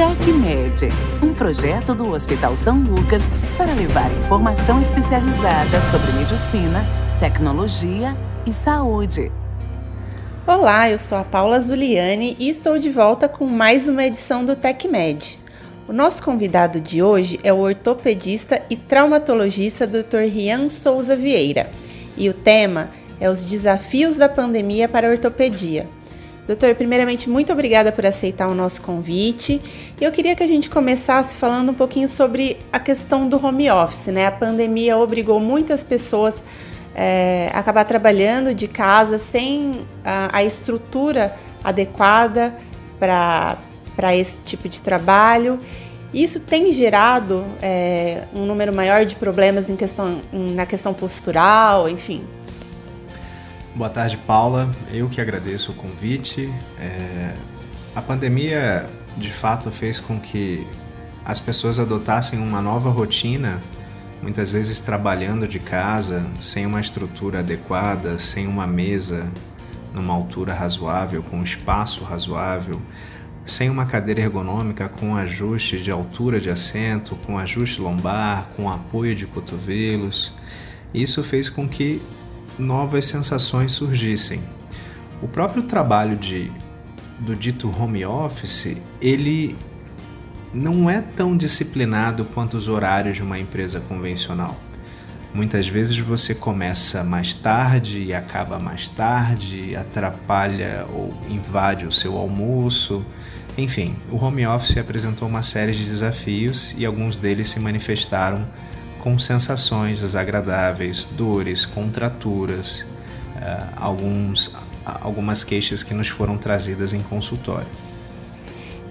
TecMed, um projeto do Hospital São Lucas para levar informação especializada sobre medicina, tecnologia e saúde. Olá, eu sou a Paula Zuliani e estou de volta com mais uma edição do TecMed. O nosso convidado de hoje é o ortopedista e traumatologista Dr. Rian Souza Vieira e o tema é os desafios da pandemia para a ortopedia. Doutor, primeiramente, muito obrigada por aceitar o nosso convite. Eu queria que a gente começasse falando um pouquinho sobre a questão do home office, né? A pandemia obrigou muitas pessoas é, a acabar trabalhando de casa sem a, a estrutura adequada para esse tipo de trabalho. Isso tem gerado é, um número maior de problemas em questão, na questão postural, enfim. Boa tarde, Paula. Eu que agradeço o convite. É, a pandemia, de fato, fez com que as pessoas adotassem uma nova rotina, muitas vezes trabalhando de casa, sem uma estrutura adequada, sem uma mesa numa altura razoável, com um espaço razoável, sem uma cadeira ergonômica com ajuste de altura de assento, com ajuste lombar, com apoio de cotovelos. Isso fez com que novas sensações surgissem. O próprio trabalho de, do dito home office, ele não é tão disciplinado quanto os horários de uma empresa convencional. Muitas vezes você começa mais tarde e acaba mais tarde, atrapalha ou invade o seu almoço. Enfim, o home office apresentou uma série de desafios e alguns deles se manifestaram com sensações desagradáveis, dores, contraturas, uh, alguns, algumas queixas que nos foram trazidas em consultório.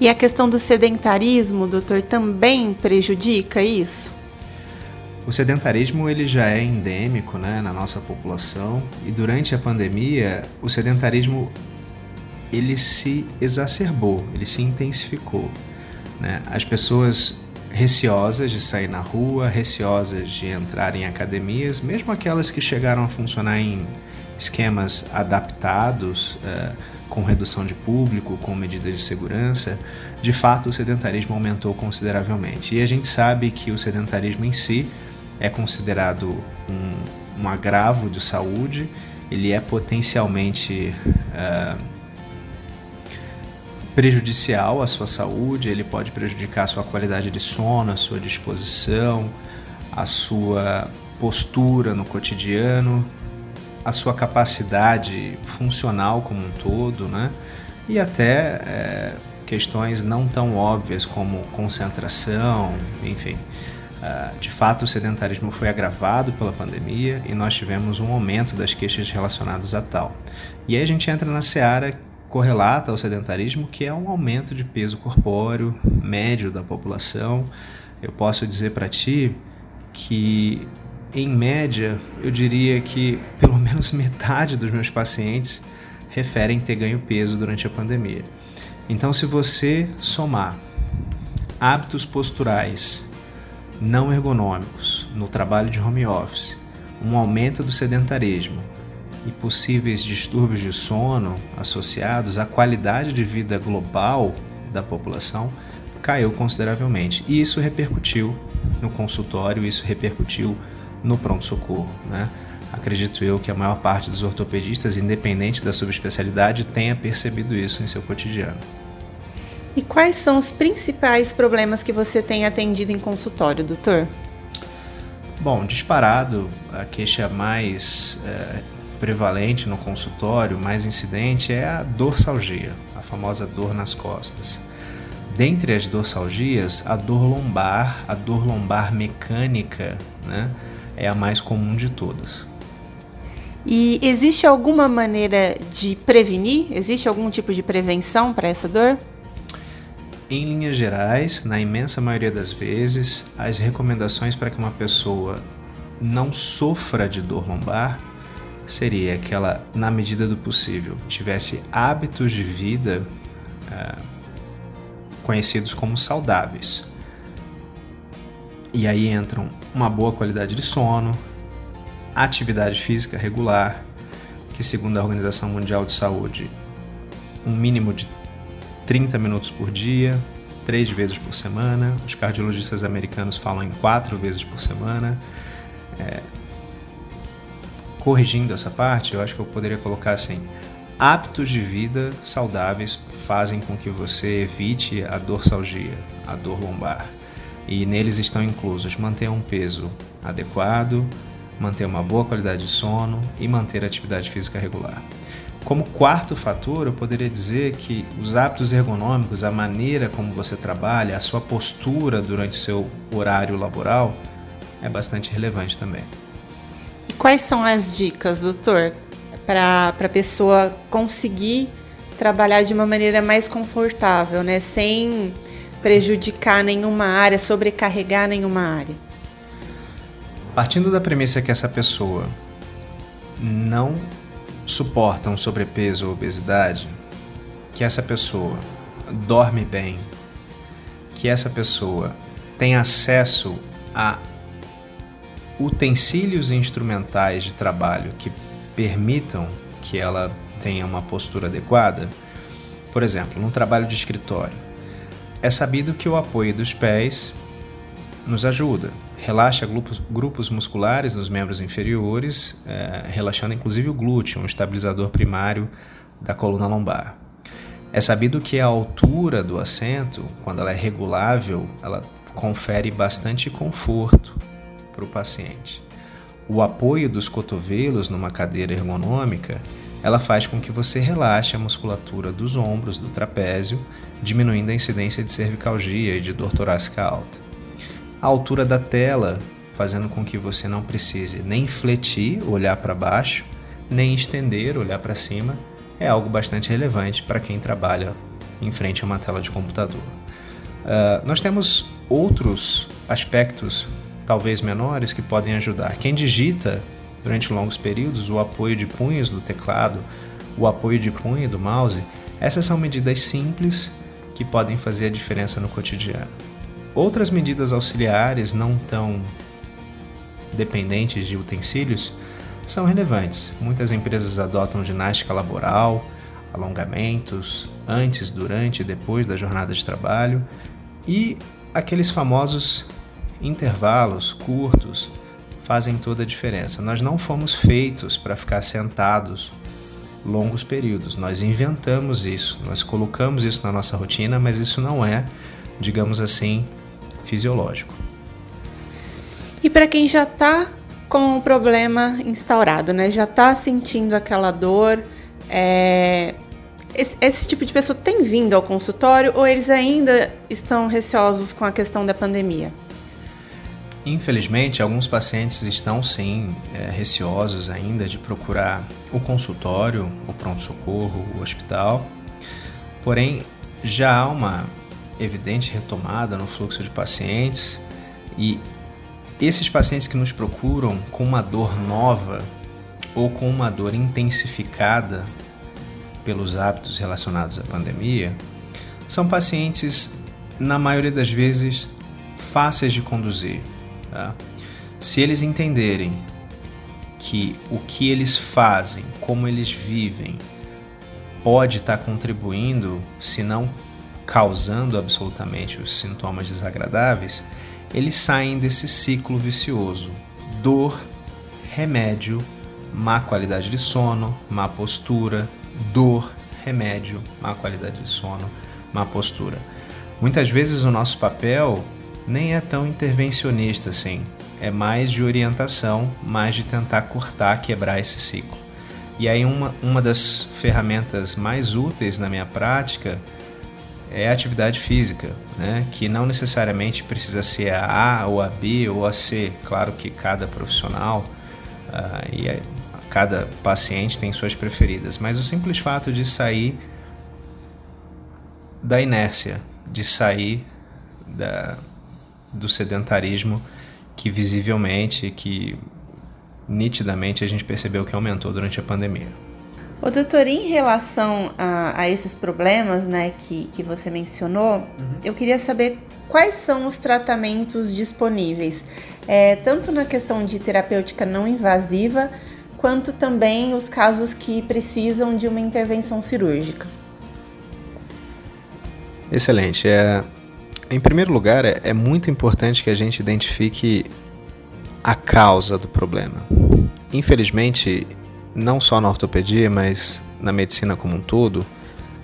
E a questão do sedentarismo, doutor, também prejudica isso? O sedentarismo ele já é endêmico né, na nossa população e durante a pandemia o sedentarismo ele se exacerbou, ele se intensificou. Né? As pessoas receosas de sair na rua, receosas de entrar em academias, mesmo aquelas que chegaram a funcionar em esquemas adaptados, uh, com redução de público, com medidas de segurança, de fato o sedentarismo aumentou consideravelmente. E a gente sabe que o sedentarismo em si é considerado um, um agravo de saúde, ele é potencialmente. Uh, prejudicial à sua saúde, ele pode prejudicar a sua qualidade de sono, a sua disposição, a sua postura no cotidiano, a sua capacidade funcional como um todo, né? E até é, questões não tão óbvias como concentração, enfim. Uh, de fato, o sedentarismo foi agravado pela pandemia e nós tivemos um aumento das queixas relacionadas a tal. E aí a gente entra na seara correlata ao sedentarismo, que é um aumento de peso corpóreo médio da população. Eu posso dizer para ti que, em média, eu diria que pelo menos metade dos meus pacientes referem ter ganho peso durante a pandemia. Então, se você somar hábitos posturais não ergonômicos no trabalho de home office, um aumento do sedentarismo, e possíveis distúrbios de sono associados, a qualidade de vida global da população caiu consideravelmente. E isso repercutiu no consultório, isso repercutiu no pronto-socorro. Né? Acredito eu que a maior parte dos ortopedistas, independente da subespecialidade, tenha percebido isso em seu cotidiano. E quais são os principais problemas que você tem atendido em consultório, doutor? Bom, disparado, a queixa mais é, prevalente no consultório, mais incidente, é a dorsalgia, a famosa dor nas costas. Dentre as dorsalgias, a dor lombar, a dor lombar mecânica, né, é a mais comum de todas. E existe alguma maneira de prevenir? Existe algum tipo de prevenção para essa dor? Em linhas gerais, na imensa maioria das vezes, as recomendações para que uma pessoa não sofra de dor lombar seria que ela, na medida do possível, tivesse hábitos de vida é, conhecidos como saudáveis. E aí entram uma boa qualidade de sono, atividade física regular, que segundo a Organização Mundial de Saúde, um mínimo de 30 minutos por dia, três vezes por semana. Os cardiologistas americanos falam em quatro vezes por semana. É, corrigindo essa parte, eu acho que eu poderia colocar assim: hábitos de vida saudáveis fazem com que você evite a dorsalgia, a dor lombar. E neles estão inclusos manter um peso adequado, manter uma boa qualidade de sono e manter atividade física regular. Como quarto fator, eu poderia dizer que os hábitos ergonômicos, a maneira como você trabalha, a sua postura durante seu horário laboral é bastante relevante também. Quais são as dicas, doutor, para a pessoa conseguir trabalhar de uma maneira mais confortável, né? Sem prejudicar nenhuma área, sobrecarregar nenhuma área? Partindo da premissa que essa pessoa não suportam sobrepeso ou obesidade, que essa pessoa dorme bem, que essa pessoa tem acesso a utensílios instrumentais de trabalho que permitam que ela tenha uma postura adequada. Por exemplo, num trabalho de escritório, é sabido que o apoio dos pés nos ajuda, relaxa grupos, grupos musculares nos membros inferiores, é, relaxando inclusive o glúteo, um estabilizador primário da coluna lombar. É sabido que a altura do assento, quando ela é regulável, ela confere bastante conforto para o paciente. O apoio dos cotovelos numa cadeira ergonômica, ela faz com que você relaxe a musculatura dos ombros, do trapézio, diminuindo a incidência de cervicalgia e de dor torácica alta a altura da tela, fazendo com que você não precise nem fletir, olhar para baixo, nem estender, olhar para cima, é algo bastante relevante para quem trabalha em frente a uma tela de computador. Uh, nós temos outros aspectos, talvez menores, que podem ajudar. Quem digita durante longos períodos, o apoio de punhos do teclado, o apoio de punho do mouse, essas são medidas simples que podem fazer a diferença no cotidiano. Outras medidas auxiliares não tão dependentes de utensílios são relevantes. Muitas empresas adotam ginástica laboral, alongamentos antes, durante e depois da jornada de trabalho e aqueles famosos intervalos curtos fazem toda a diferença. Nós não fomos feitos para ficar sentados longos períodos. Nós inventamos isso, nós colocamos isso na nossa rotina, mas isso não é, digamos assim, fisiológico. E para quem já está com o problema instaurado, né? Já está sentindo aquela dor, é... esse, esse, tipo de pessoa tem vindo ao consultório ou eles ainda estão receosos com a questão da pandemia? Infelizmente, alguns pacientes estão sim é, receosos ainda de procurar o consultório, o pronto-socorro, o hospital. Porém, já há uma evidente retomada no fluxo de pacientes e esses pacientes que nos procuram com uma dor nova ou com uma dor intensificada pelos hábitos relacionados à pandemia são pacientes, na maioria das vezes, fáceis de conduzir. Tá? Se eles entenderem que o que eles fazem, como eles vivem, pode estar contribuindo, se não causando absolutamente os sintomas desagradáveis, eles saem desse ciclo vicioso: dor, remédio, má qualidade de sono, má postura, dor, remédio, má qualidade de sono, má postura. Muitas vezes o nosso papel nem é tão intervencionista assim, é mais de orientação, mais de tentar cortar, quebrar esse ciclo. E aí uma, uma das ferramentas mais úteis na minha prática é a atividade física, né? que não necessariamente precisa ser a A ou a B ou a C. Claro que cada profissional uh, e cada paciente tem suas preferidas, mas o simples fato de sair da inércia, de sair da, do sedentarismo que visivelmente, que nitidamente a gente percebeu que aumentou durante a pandemia. O doutor, em relação a, a, esses problemas né, que, que você mencionou, uhum. eu queria saber quais são os tratamentos disponíveis, é, tanto na questão de terapêutica não invasiva, quanto também os casos que precisam de uma intervenção cirúrgica. Excelente. É, Em primeiro lugar, é, é muito importante que a gente identifique a causa do problema. Infelizmente, não só na ortopedia, mas na medicina como um todo,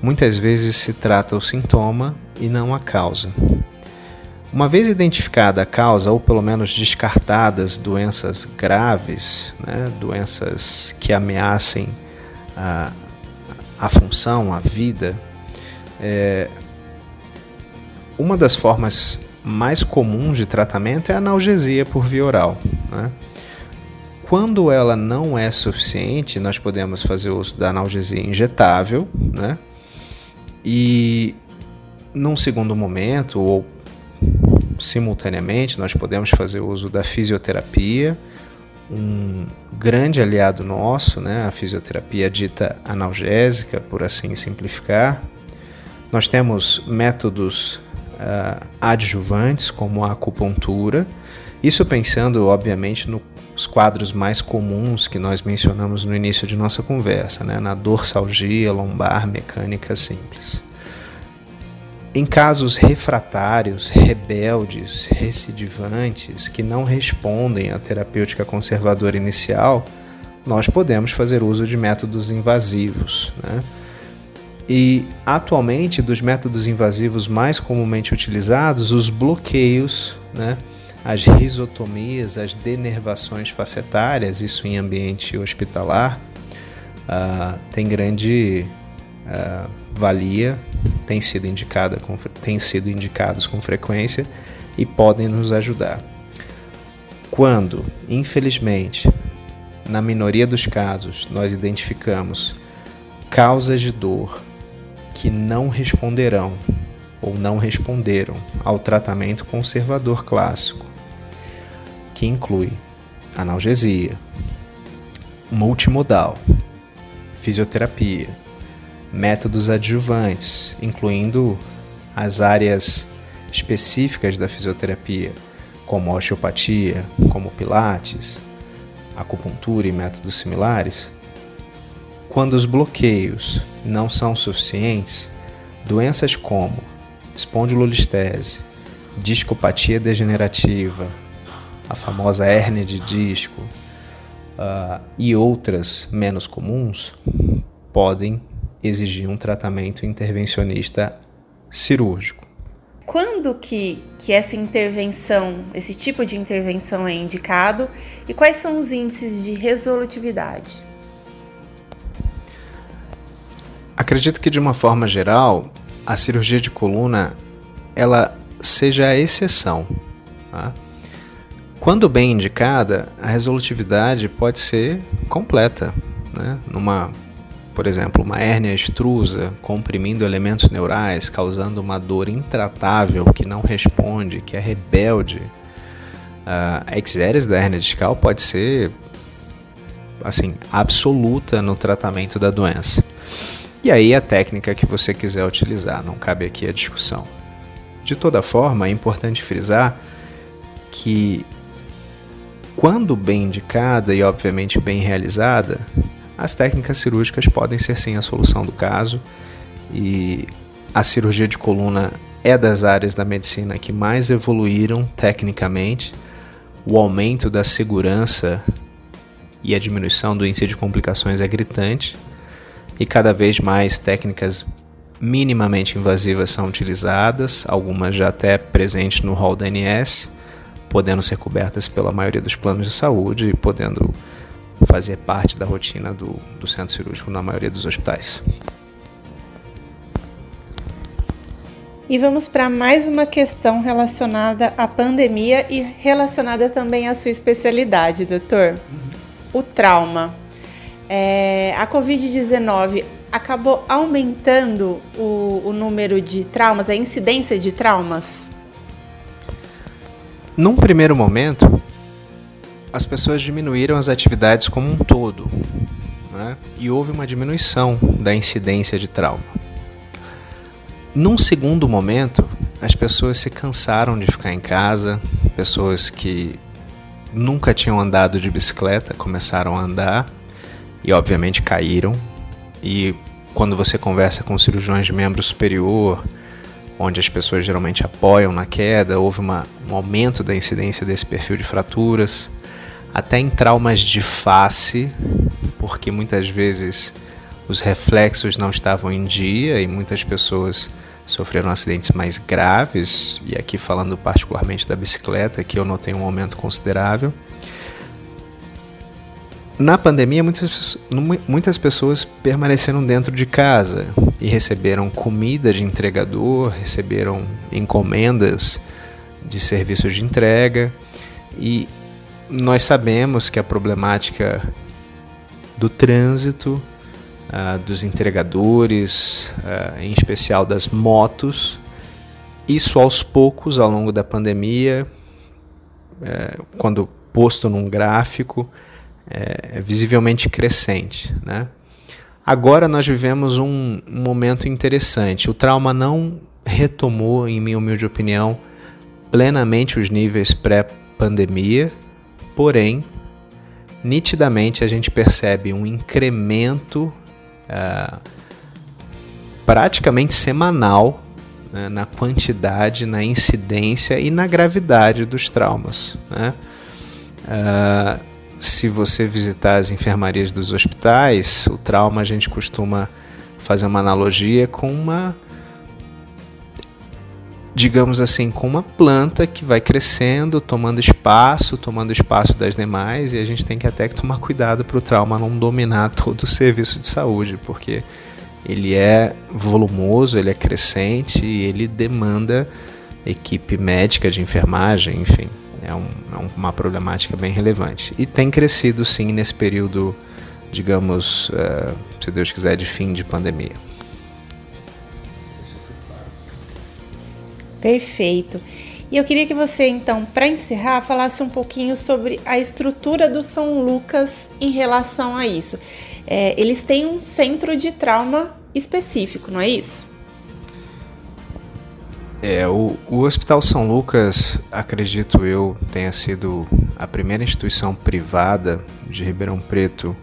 muitas vezes se trata o sintoma e não a causa. Uma vez identificada a causa, ou pelo menos descartadas doenças graves, né, doenças que ameacem a, a função, a vida, é, uma das formas mais comuns de tratamento é a analgesia por via oral. Né? Quando ela não é suficiente, nós podemos fazer uso da analgesia injetável, né? E num segundo momento, ou simultaneamente, nós podemos fazer uso da fisioterapia, um grande aliado nosso, né? a fisioterapia dita analgésica, por assim simplificar. Nós temos métodos uh, adjuvantes, como a acupuntura, isso pensando, obviamente, nos quadros mais comuns que nós mencionamos no início de nossa conversa, né? na dorsalgia lombar mecânica simples. Em casos refratários, rebeldes, recidivantes, que não respondem à terapêutica conservadora inicial, nós podemos fazer uso de métodos invasivos. Né? E atualmente, dos métodos invasivos mais comumente utilizados, os bloqueios, né? as risotomias, as denervações facetárias, isso em ambiente hospitalar, uh, tem grande uh, valia, tem sido, indicada com, tem sido indicados com frequência e podem nos ajudar. Quando, infelizmente, na minoria dos casos, nós identificamos causas de dor que não responderão ou não responderam ao tratamento conservador clássico, que inclui analgesia, multimodal, fisioterapia, métodos adjuvantes, incluindo as áreas específicas da fisioterapia, como osteopatia, como pilates, acupuntura e métodos similares, quando os bloqueios não são suficientes, doenças como espondilolistese, discopatia degenerativa, a famosa hérnia de disco uh, e outras menos comuns podem exigir um tratamento intervencionista cirúrgico. Quando que, que essa intervenção, esse tipo de intervenção é indicado e quais são os índices de resolutividade? Acredito que de uma forma geral, a cirurgia de coluna ela seja a exceção. Tá? Quando bem indicada, a resolutividade pode ser completa, né? Numa, por exemplo, uma hérnia extrusa comprimindo elementos neurais, causando uma dor intratável que não responde, que é rebelde. A exéres da hérnia discal pode ser assim absoluta no tratamento da doença. E aí a técnica que você quiser utilizar, não cabe aqui a discussão. De toda forma, é importante frisar que quando bem indicada e obviamente bem realizada, as técnicas cirúrgicas podem ser sim a solução do caso e a cirurgia de coluna é das áreas da medicina que mais evoluíram tecnicamente. O aumento da segurança e a diminuição do índice de complicações é gritante e cada vez mais técnicas minimamente invasivas são utilizadas, algumas já até presentes no rol da ANS, podendo ser cobertas pela maioria dos planos de saúde e podendo fazer parte da rotina do, do centro cirúrgico na maioria dos hospitais. E vamos para mais uma questão relacionada à pandemia e relacionada também à sua especialidade, doutor. O trauma é, a Covid-19 acabou aumentando o, o número de traumas, a incidência de traumas? Num primeiro momento, as pessoas diminuíram as atividades como um todo né? e houve uma diminuição da incidência de trauma. Num segundo momento, as pessoas se cansaram de ficar em casa, pessoas que nunca tinham andado de bicicleta começaram a andar e obviamente caíram. E quando você conversa com cirurgiões de membro superior, onde as pessoas geralmente apoiam na queda, houve uma, um aumento da incidência desse perfil de fraturas, até em traumas de face, porque muitas vezes os reflexos não estavam em dia e muitas pessoas sofreram acidentes mais graves, e aqui falando particularmente da bicicleta, que eu notei um aumento considerável. Na pandemia, muitas, muitas pessoas permaneceram dentro de casa e receberam comida de entregador, receberam encomendas de serviços de entrega. E nós sabemos que a problemática do trânsito, uh, dos entregadores, uh, em especial das motos, isso aos poucos, ao longo da pandemia, uh, quando posto num gráfico, é, é visivelmente crescente. Né? Agora nós vivemos um, um momento interessante. O trauma não retomou, em minha humilde opinião, plenamente os níveis pré-pandemia, porém, nitidamente a gente percebe um incremento uh, praticamente semanal né, na quantidade, na incidência e na gravidade dos traumas. Né? Uh, se você visitar as enfermarias dos hospitais, o trauma a gente costuma fazer uma analogia com uma digamos assim, com uma planta que vai crescendo, tomando espaço, tomando espaço das demais, e a gente tem que até que tomar cuidado para o trauma não dominar todo o serviço de saúde, porque ele é volumoso, ele é crescente e ele demanda equipe médica de enfermagem, enfim é, um, é uma problemática bem relevante. E tem crescido sim nesse período, digamos, uh, se Deus quiser, de fim de pandemia. Perfeito. E eu queria que você, então, para encerrar, falasse um pouquinho sobre a estrutura do São Lucas em relação a isso. É, eles têm um centro de trauma específico, não é isso? É, o, o Hospital São Lucas, acredito eu, tenha sido a primeira instituição privada de Ribeirão Preto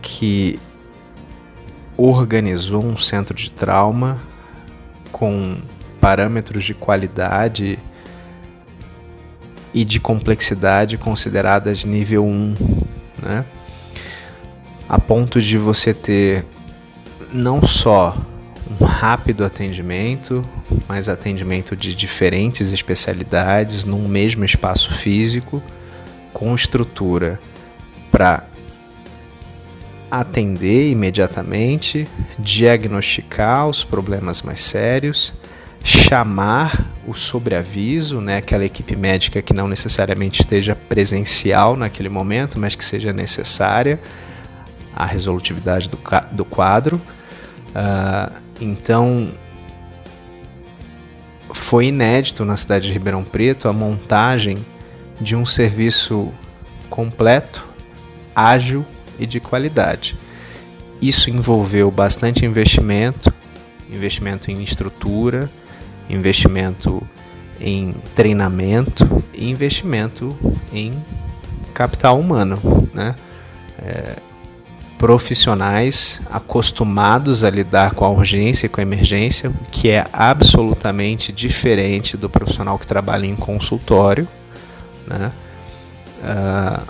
que organizou um centro de trauma com parâmetros de qualidade e de complexidade consideradas nível 1, né? A ponto de você ter não só um rápido atendimento, mas atendimento de diferentes especialidades num mesmo espaço físico, com estrutura para atender imediatamente, diagnosticar os problemas mais sérios, chamar o sobreaviso, né, aquela equipe médica que não necessariamente esteja presencial naquele momento, mas que seja necessária a resolutividade do, do quadro. Uh, então, foi inédito na cidade de Ribeirão Preto a montagem de um serviço completo, ágil e de qualidade. Isso envolveu bastante investimento, investimento em estrutura, investimento em treinamento e investimento em capital humano, né? É, profissionais acostumados a lidar com a urgência e com a emergência, que é absolutamente diferente do profissional que trabalha em consultório. Né? Uh,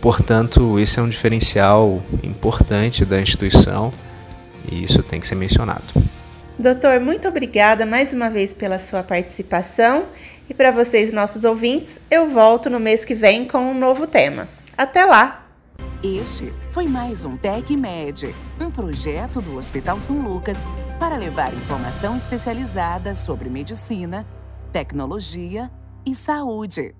portanto, esse é um diferencial importante da instituição e isso tem que ser mencionado. Doutor, muito obrigada mais uma vez pela sua participação e para vocês, nossos ouvintes, eu volto no mês que vem com um novo tema. Até lá! Este foi mais um TecMed, um projeto do Hospital São Lucas para levar informação especializada sobre medicina, tecnologia e saúde.